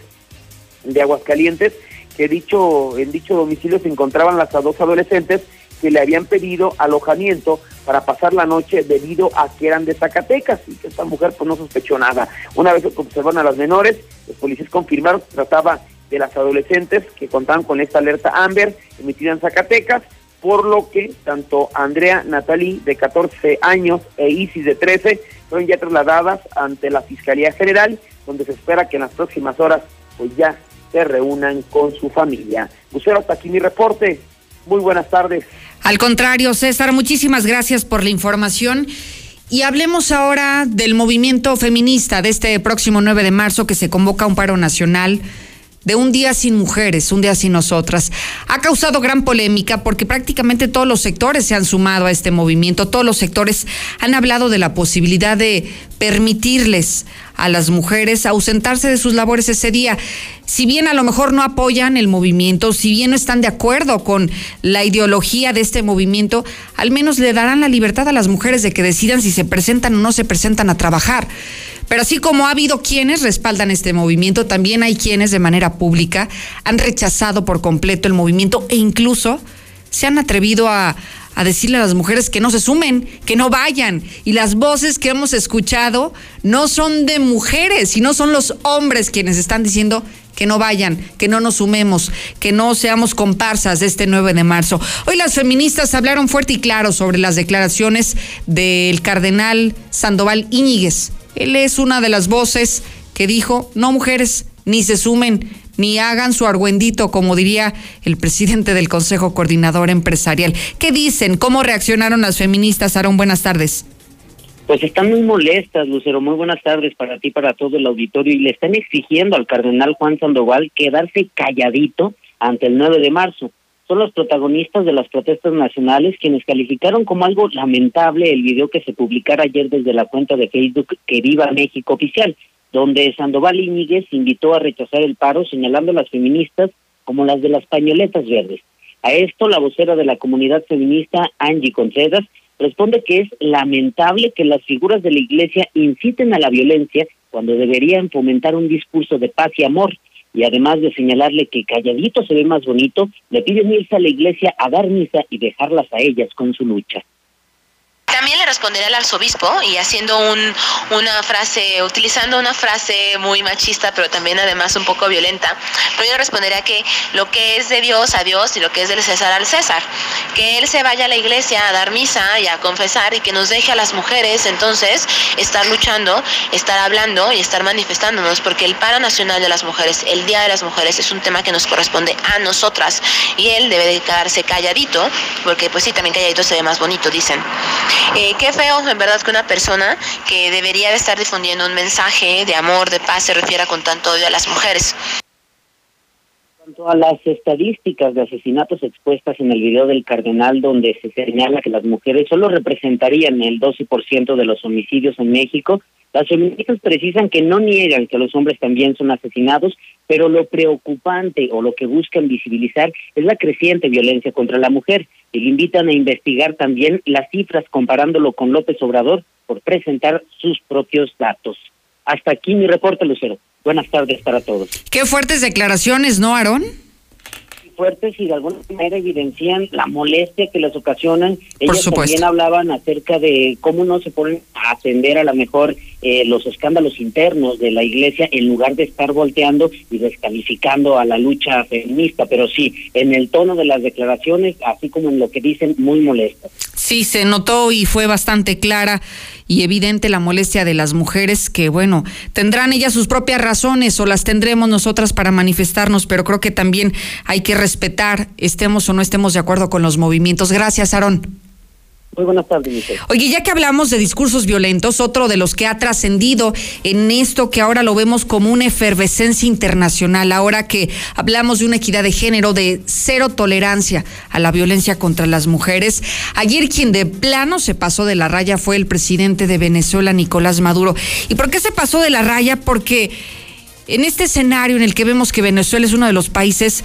de Aguascalientes que dicho, en dicho domicilio se encontraban las dos adolescentes que le habían pedido alojamiento para pasar la noche debido a que eran de Zacatecas y que esta mujer pues no sospechó nada. Una vez que observaron a las menores, los policías confirmaron que trataba de las adolescentes que contaban con esta alerta Amber emitida en Zacatecas, por lo que tanto Andrea Natalí de 14 años e Isis de 13 fueron ya trasladadas ante la Fiscalía General, donde se espera que en las próximas horas pues ya se reúnan con su familia. Lucero, hasta aquí mi reporte. Muy buenas tardes. Al contrario, César, muchísimas gracias por la información. Y hablemos ahora del movimiento feminista de este próximo 9 de marzo que se convoca un paro nacional de un día sin mujeres, un día sin nosotras. Ha causado gran polémica porque prácticamente todos los sectores se han sumado a este movimiento, todos los sectores han hablado de la posibilidad de permitirles a las mujeres ausentarse de sus labores ese día. Si bien a lo mejor no apoyan el movimiento, si bien no están de acuerdo con la ideología de este movimiento, al menos le darán la libertad a las mujeres de que decidan si se presentan o no se presentan a trabajar. Pero así como ha habido quienes respaldan este movimiento, también hay quienes de manera pública han rechazado por completo el movimiento e incluso se han atrevido a, decirle a las mujeres que no se sumen, que no vayan. Y las voces que hemos escuchado no son de mujeres, sino son los hombres quienes están diciendo que no vayan, que no nos sumemos, que no seamos comparsas de este 9 de marzo. Hoy las feministas hablaron fuerte y claro sobre las declaraciones del cardenal Sandoval Íñiguez, él es una de las voces que dijo, no mujeres, ni se sumen, ni hagan su argüendito, como diría el presidente del Consejo Coordinador Empresarial. ¿Qué dicen? ¿Cómo reaccionaron las feministas? Aaron, buenas tardes. Pues están muy molestas, Lucero. Muy buenas tardes para ti, para todo el auditorio. Y le están exigiendo al cardenal Juan Sandoval quedarse calladito ante el 9 de marzo son los protagonistas de las protestas nacionales quienes calificaron como algo lamentable el video que se publicara ayer desde la cuenta de Facebook que Viva México Oficial, donde Sandoval Íñiguez invitó a rechazar el paro señalando a las feministas como las de las pañoletas verdes. A esto la vocera de la comunidad feminista, Angie Contreras, responde que es lamentable que las figuras de la iglesia inciten a la violencia cuando deberían fomentar un discurso de paz y amor y además de señalarle que calladito se ve más bonito, le piden irse a la iglesia a dar misa y dejarlas a ellas con su lucha. También le respondería al arzobispo y haciendo un, una frase, utilizando una frase muy machista, pero también además un poco violenta. Pero yo le respondería que lo que es de Dios a Dios y lo que es del César al César. Que él se vaya a la iglesia a dar misa y a confesar y que nos deje a las mujeres entonces estar luchando, estar hablando y estar manifestándonos, porque el para nacional de las mujeres, el Día de las Mujeres, es un tema que nos corresponde a nosotras y él debe de quedarse calladito, porque pues sí, también calladito se ve más bonito, dicen. Eh, qué feo, en verdad, que una persona que debería de estar difundiendo un mensaje de amor, de paz, se refiera con tanto odio a las mujeres. cuanto a las estadísticas de asesinatos expuestas en el video del cardenal, donde se señala que las mujeres solo representarían el 12% de los homicidios en México, las feministas precisan que no niegan que los hombres también son asesinados, pero lo preocupante o lo que buscan visibilizar es la creciente violencia contra la mujer y le invitan a investigar también las cifras comparándolo con López Obrador por presentar sus propios datos. Hasta aquí mi reporte, Lucero. Buenas tardes para todos. Qué fuertes declaraciones, ¿no, Aarón? fuertes y de alguna manera evidencian la molestia que les ocasionan. Ellos también hablaban acerca de cómo no se ponen a atender a lo mejor eh, los escándalos internos de la iglesia en lugar de estar volteando y descalificando a la lucha feminista. Pero sí, en el tono de las declaraciones, así como en lo que dicen, muy molestas. Sí, se notó y fue bastante clara y evidente la molestia de las mujeres que, bueno, tendrán ellas sus propias razones o las tendremos nosotras para manifestarnos, pero creo que también hay que respetar, estemos o no estemos de acuerdo con los movimientos. Gracias, Aarón. Muy buenas tardes, Michelle. Oye, ya que hablamos de discursos violentos, otro de los que ha trascendido en esto que ahora lo vemos como una efervescencia internacional, ahora que hablamos de una equidad de género, de cero tolerancia a la violencia contra las mujeres. Ayer quien de plano se pasó de la raya fue el presidente de Venezuela, Nicolás Maduro. ¿Y por qué se pasó de la raya? Porque en este escenario en el que vemos que Venezuela es uno de los países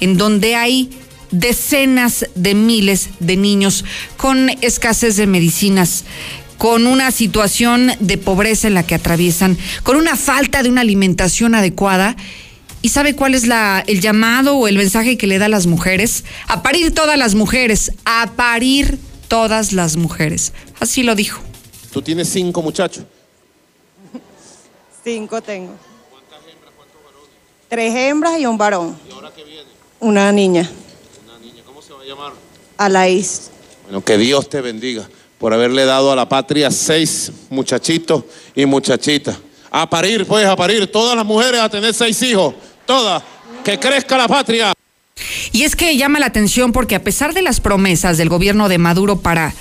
en donde hay decenas de miles de niños con escasez de medicinas, con una situación de pobreza en la que atraviesan, con una falta de una alimentación adecuada. ¿Y sabe cuál es la, el llamado o el mensaje que le da a las mujeres? A parir todas las mujeres, a parir todas las mujeres. Así lo dijo. Tú tienes cinco muchachos. Cinco tengo. ¿Cuántas hembras, cuántos varones? Tres hembras y un varón. ¿Y ahora qué viene? Una niña. Una niña. ¿Cómo se va a llamar? Alaís. Bueno, que Dios te bendiga por haberle dado a la patria seis muchachitos y muchachitas. A parir, pues, a parir. Todas las mujeres a tener seis hijos. Todas. Que crezca la patria. Y es que llama la atención porque a pesar de las promesas del gobierno de Maduro para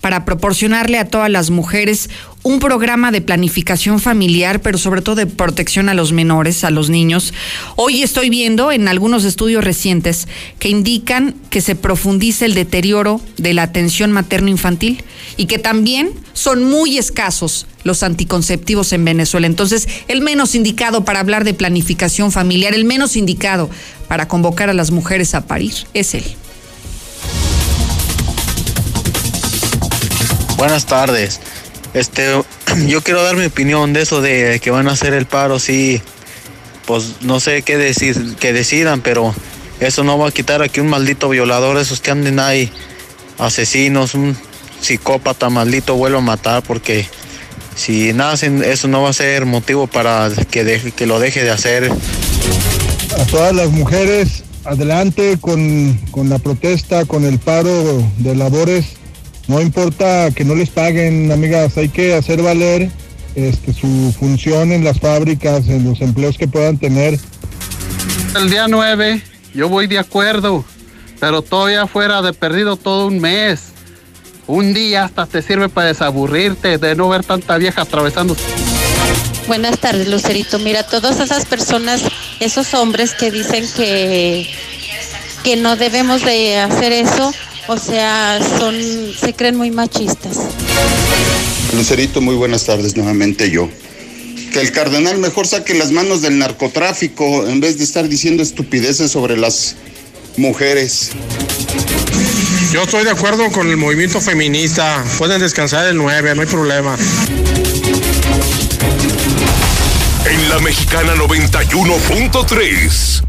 para proporcionarle a todas las mujeres un programa de planificación familiar, pero sobre todo de protección a los menores, a los niños. Hoy estoy viendo en algunos estudios recientes que indican que se profundiza el deterioro de la atención materno-infantil y que también son muy escasos los anticonceptivos en Venezuela. Entonces, el menos indicado para hablar de planificación familiar, el menos indicado para convocar a las mujeres a parir, es él. Buenas tardes. Este, yo quiero dar mi opinión de eso de que van a hacer el paro, sí. Pues no sé qué decir, que decidan, pero eso no va a quitar aquí un maldito violador, esos que anden ahí, asesinos, un psicópata maldito vuelva a matar, porque si nacen, eso no va a ser motivo para que, que lo deje de hacer. A todas las mujeres, adelante con, con la protesta, con el paro de labores no importa que no les paguen, amigas, hay que hacer valer este, su función en las fábricas, en los empleos que puedan tener. El día 9, yo voy de acuerdo, pero todavía fuera de perdido todo un mes. Un día hasta te sirve para desaburrirte de no ver tanta vieja atravesando. Buenas tardes, Lucerito. Mira, todas esas personas, esos hombres que dicen que, que no debemos de hacer eso, o sea, son, se creen muy machistas. Lucerito, muy buenas tardes nuevamente yo. Que el cardenal mejor saque las manos del narcotráfico en vez de estar diciendo estupideces sobre las mujeres. Yo estoy de acuerdo con el movimiento feminista. Pueden descansar el 9, no hay problema. En la mexicana 91.3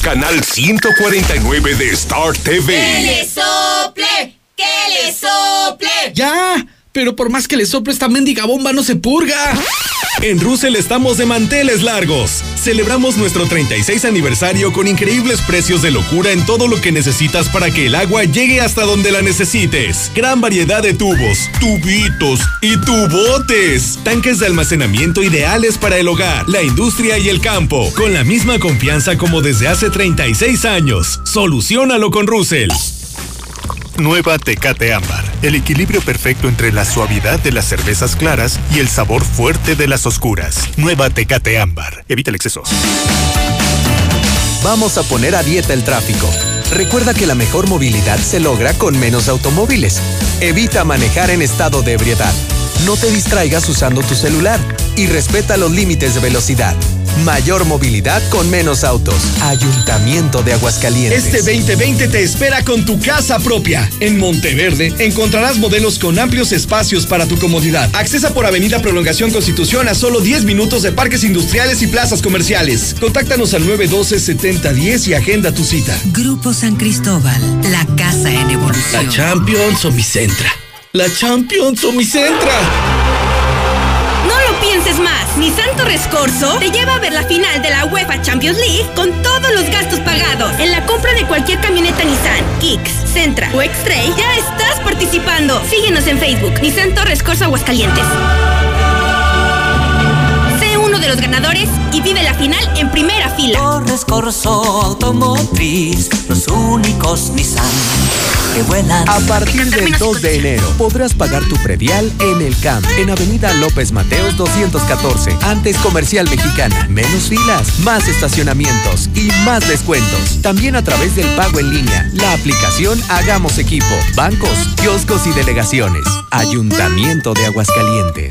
canal 149 de Star TV. ¡Que le sople! ¡Que le sople! ¡Ya! Pero por más que le sople esta mendiga bomba no se purga. En Russell estamos de manteles largos. Celebramos nuestro 36 aniversario con increíbles precios de locura en todo lo que necesitas para que el agua llegue hasta donde la necesites. Gran variedad de tubos, tubitos y tubotes. Tanques de almacenamiento ideales para el hogar, la industria y el campo. Con la misma confianza como desde hace 36 años. Solucionalo con Russell. Nueva Tecate Ámbar. El equilibrio perfecto entre la suavidad de las cervezas claras y el sabor fuerte de las oscuras. Nueva Tecate Ámbar. Evita el exceso. Vamos a poner a dieta el tráfico. Recuerda que la mejor movilidad se logra con menos automóviles. Evita manejar en estado de ebriedad. No te distraigas usando tu celular y respeta los límites de velocidad. Mayor movilidad con menos autos. Ayuntamiento de Aguascalientes. Este 2020 te espera con tu casa propia. En Monteverde encontrarás modelos con amplios espacios para tu comodidad. Accesa por Avenida Prolongación Constitución a solo 10 minutos de parques industriales y plazas comerciales. Contáctanos al 912-7010 y agenda tu cita. Grupo San Cristóbal, la casa en evolución. La Champions o mi Centra. La Champions o mi Centra pienses más. Nissan Torres Corso te lleva a ver la final de la UEFA Champions League con todos los gastos pagados. En la compra de cualquier camioneta Nissan, Kicks, Centra o X-Trail, ya estás participando. Síguenos en Facebook, Nissan Torres Corso Aguascalientes. Los ganadores y vive la final en primera fila. Torres Corso Automotriz, los únicos Nissan que vuelan. A partir del 2 de enero podrás pagar tu predial en el CAMP, en Avenida López Mateos 214, antes Comercial Mexicana. Menos filas, más estacionamientos y más descuentos. También a través del pago en línea, la aplicación Hagamos Equipo, bancos, kioscos y delegaciones. Ayuntamiento de Aguascalientes.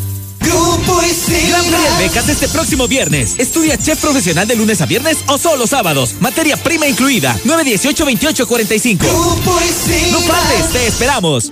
Grupo Gran Feria de Becas este próximo viernes. Estudia chef profesional de lunes a viernes o solo sábados. Materia prima incluida. 918-2845. Grupo No faltes, te esperamos.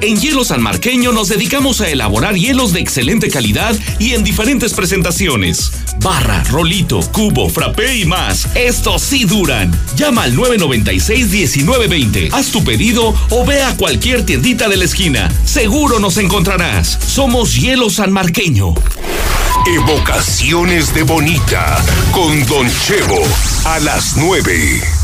En Hielo San Marqueño nos dedicamos a elaborar hielos de excelente calidad y en diferentes presentaciones. Barra, rolito, cubo, frappé y más. Estos sí duran. Llama al 996-1920. Haz tu pedido o ve a cualquier tiendita de la esquina. Seguro nos encontrarás. Somos Hielo San Marqueño. Evocaciones de Bonita con Don Chevo a las 9.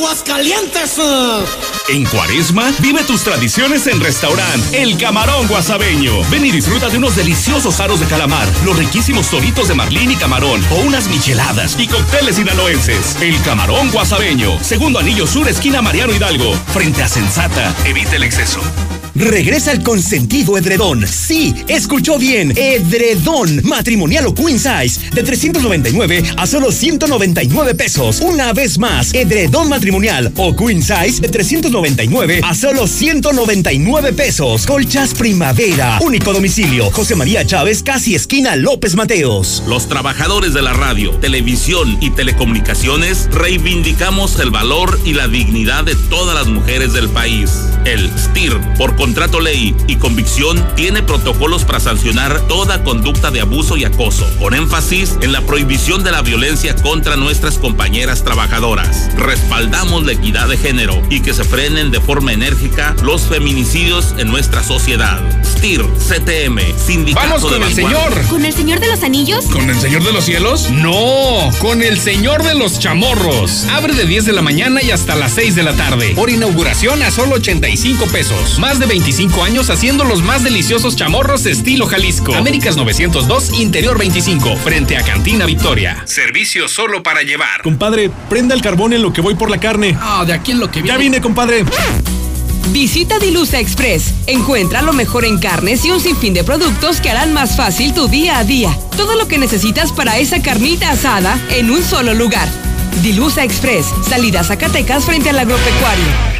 ¡Viva Aguascalientes! En Cuaresma, vive tus tradiciones en restaurant El Camarón Guasabeño. Ven y disfruta de unos deliciosos aros de calamar, los riquísimos toritos de marlín y camarón, o unas micheladas y cócteles sinaloenses. El Camarón Guasabeño, segundo anillo sur, esquina Mariano Hidalgo, frente a Sensata. Evite el exceso. Regresa el consentido edredón. Sí, escuchó bien. Edredón matrimonial o queen size de 399 a solo 199 pesos. Una vez más, edredón matrimonial o queen size de 399 a solo 199 pesos. Colchas primavera. Único domicilio. José María Chávez, casi esquina López Mateos. Los trabajadores de la radio, televisión y telecomunicaciones reivindicamos el valor y la dignidad de todas las mujeres del país. El STIR, por contrato ley y convicción, tiene protocolos para sancionar toda conducta de abuso y acoso, con énfasis en la prohibición de la violencia contra nuestras compañeras trabajadoras. Respaldamos la equidad de género y que se frenen de forma enérgica los feminicidios en nuestra sociedad. STIR, CTM, Sindicato Vamos con de el señor. ¿Con el señor de los anillos? ¿Con el señor de los cielos? No, con el señor de los chamorros. Abre de 10 de la mañana y hasta las 6 de la tarde. Por inauguración a solo 85 pesos. Más de 25 años haciendo los más deliciosos chamorros estilo Jalisco. Américas 902, Interior 25, frente a Cantina Victoria. Servicio solo para llevar. Compadre, prenda el carbón en lo que voy por la carne. Ah, de aquí en lo que Ya vine, compadre. Visita Dilusa Express. Encuentra lo mejor en carnes y un sinfín de productos que harán más fácil tu día a día. Todo lo que necesitas para esa carnita asada en un solo lugar. Dilusa Express. Salida a Zacatecas frente al agropecuario.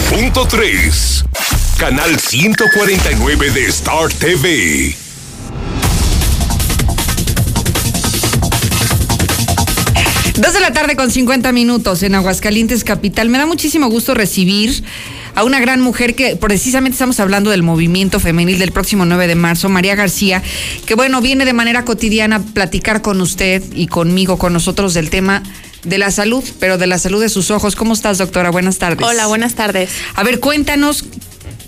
91.3. Canal 149 de Star TV. Dos de la tarde con 50 minutos en Aguascalientes Capital. Me da muchísimo gusto recibir a una gran mujer que precisamente estamos hablando del movimiento femenil del próximo 9 de marzo, María García, que bueno, viene de manera cotidiana a platicar con usted y conmigo, con nosotros del tema de la salud, pero de la salud de sus ojos. ¿Cómo estás, doctora? Buenas tardes. Hola, buenas tardes. A ver, cuéntanos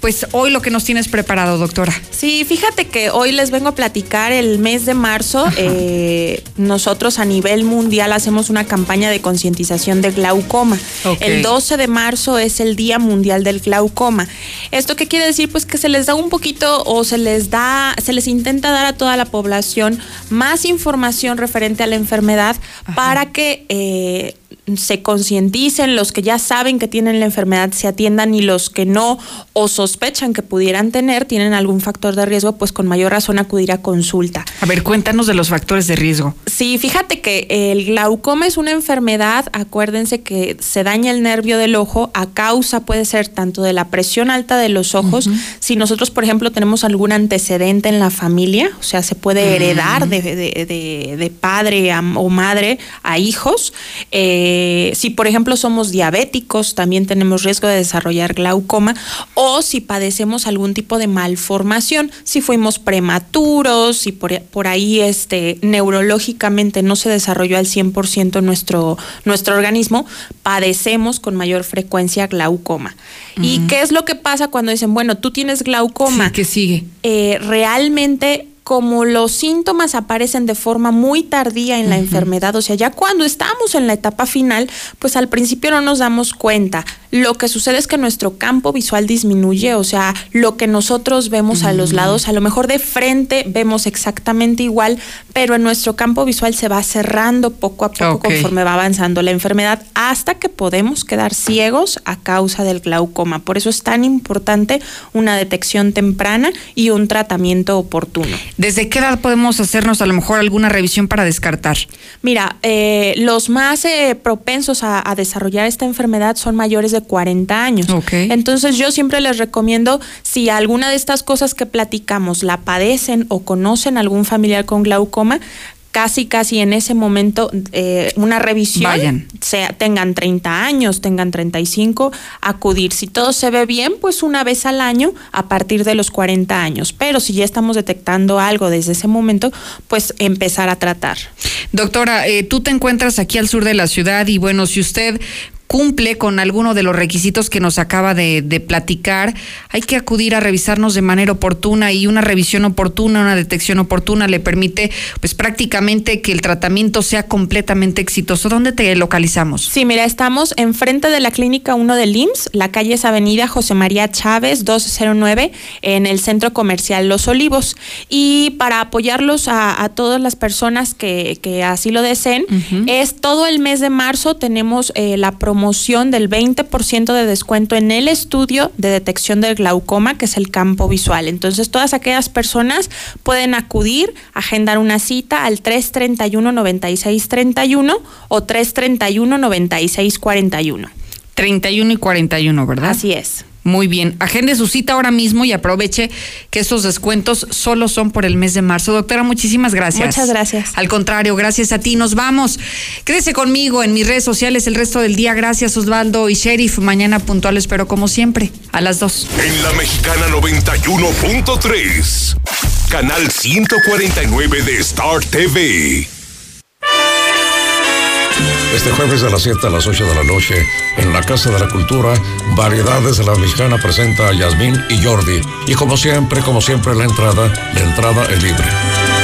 pues hoy lo que nos tienes preparado, doctora. Sí, fíjate que hoy les vengo a platicar el mes de marzo. Eh, nosotros a nivel mundial hacemos una campaña de concientización de glaucoma. El 12 de marzo es el Día Mundial del Glaucoma. ¿Esto qué quiere decir? Pues que se les da un poquito o se les da, se les intenta dar a toda la población más información referente a la enfermedad para que eh, se concienticen, los que ya saben que tienen la enfermedad se atiendan y los que no o sospechan que pudieran tener, tienen algún factor de riesgo, pues con mayor razón acudir a consulta. A ver, cuéntanos de los factores de riesgo. Sí, fíjate que el glaucoma es una enfermedad, acuérdense que se daña el nervio del ojo a causa puede ser tanto de la presión alta de los ojos, si nosotros por ejemplo tenemos algún antecedente en la familia, o sea, se puede heredar de, de, de, padre o madre a hijos. Eh, eh, si por ejemplo somos diabéticos, también tenemos riesgo de desarrollar glaucoma o si padecemos algún tipo de malformación, si fuimos prematuros, si por, ahí este, neurológicamente no se desarrolló al 100% nuestro, nuestro organismo, padecemos con mayor frecuencia glaucoma. ¿Y qué es lo que pasa cuando dicen, bueno, tú tienes glaucoma? ¿Qué sigue? Eh, realmente como los síntomas aparecen de forma muy tardía en la enfermedad, o sea, ya cuando estamos en la etapa final, pues al principio no nos damos cuenta. Lo que sucede es que nuestro campo visual disminuye, o sea, lo que nosotros vemos a los lados, a lo mejor de frente vemos exactamente igual, pero en nuestro campo visual se va cerrando poco a poco conforme va avanzando la enfermedad hasta que podemos quedar ciegos a causa del glaucoma. Por eso es tan importante una detección temprana y un tratamiento oportuno. ¿Desde qué edad podemos hacernos a lo mejor alguna revisión para descartar? Mira, eh, los más eh, propensos a, desarrollar esta enfermedad son mayores de 40 años. Entonces yo siempre les recomiendo, si alguna de estas cosas que platicamos la padecen o conocen algún familiar con glaucoma, casi, casi en ese momento eh, una revisión, Vayan. Sea, tengan 30 años, tengan 35, acudir. Si todo se ve bien, pues una vez al año a partir de los 40 años. Pero si ya estamos detectando algo desde ese momento, pues empezar a tratar. Doctora, eh, tú te encuentras aquí al sur de la ciudad y bueno, si usted cumple con alguno de los requisitos que nos acaba de, platicar, hay que acudir a revisarnos de manera oportuna y una revisión oportuna, una detección oportuna le permite pues prácticamente que el tratamiento sea completamente exitoso. ¿Dónde te localizamos? Sí, mira, estamos enfrente de la clínica 1 del IMSS, la calle es Avenida José María Chávez 209 en el centro comercial Los Olivos. Y para apoyarlos a, todas las personas que, así lo deseen, es todo el mes de marzo tenemos eh, la promoción promoción del 20% de descuento en el estudio de detección del glaucoma, que es el campo visual. Entonces, todas aquellas personas pueden acudir, agendar una cita al 331-9631 o 331-9641. 31 y 41, ¿verdad? Así es. Muy bien, agende su cita ahora mismo y aproveche que esos descuentos solo son por el mes de marzo. Doctora, muchísimas gracias. Muchas gracias. Al contrario, gracias a ti. Nos vamos. Quédese conmigo en mis redes sociales el resto del día. Gracias, Osvaldo y Sheriff. Mañana puntual, espero como siempre, a las dos. En la Mexicana 91.3, canal 149 de Star TV. Este jueves a las 7 a las 8 de la noche, en la Casa de la Cultura, Variedades de la Mexicana presenta a Yasmín y Jordi. Y como siempre, como siempre, la entrada, la entrada es libre.